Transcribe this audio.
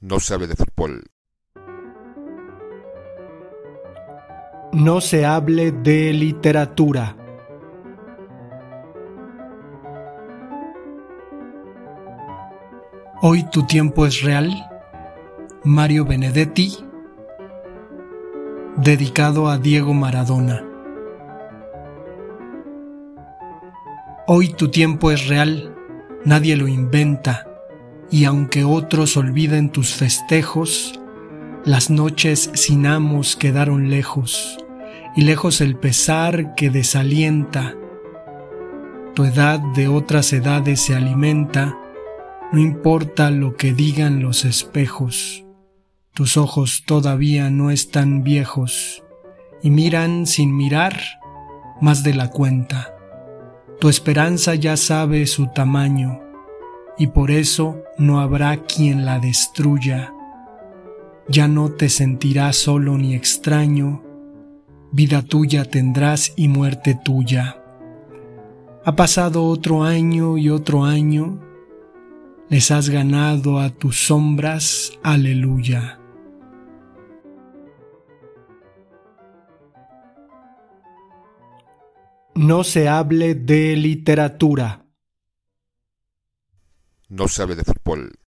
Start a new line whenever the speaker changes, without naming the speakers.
No sabe de fútbol.
No se hable de literatura. Hoy tu tiempo es real. Mario Benedetti. Dedicado a Diego Maradona. Hoy tu tiempo es real. Nadie lo inventa. Y aunque otros olviden tus festejos, las noches sin amos quedaron lejos, y lejos el pesar que desalienta. Tu edad de otras edades se alimenta, no importa lo que digan los espejos, tus ojos todavía no están viejos, y miran sin mirar más de la cuenta. Tu esperanza ya sabe su tamaño, y por eso no habrá quien la destruya ya no te sentirás solo ni extraño, vida tuya tendrás y muerte tuya. Ha pasado otro año y otro año, les has ganado a tus sombras, aleluya. No se hable de literatura.
No sabe de fútbol.